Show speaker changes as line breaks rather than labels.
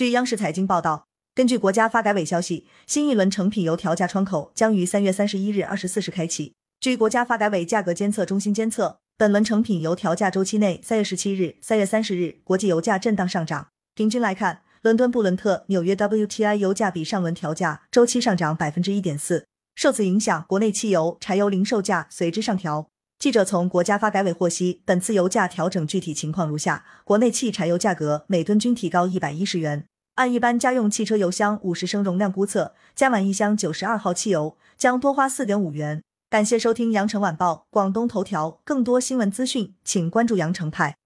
据央视财经报道，根据国家发改委消息，新一轮成品油调价窗口将于三月三十一日二十四时开启。据国家发改委价格监测中心监测，本轮成品油调价周期内，三月十七日、三月三十日，国际油价震荡上涨。平均来看，伦敦布伦特、纽约 WTI 油价比上轮调价周期上涨百分之一点四。受此影响，国内汽油、柴油零售价随之上调。记者从国家发改委获悉，本次油价调整具体情况如下：国内汽柴油价格每吨均提高一百一十元，按一般家用汽车油箱五十升容量估测，加满一箱九十二号汽油将多花四点五元。感谢收听羊城晚报广东头条，更多新闻资讯，请关注羊城派。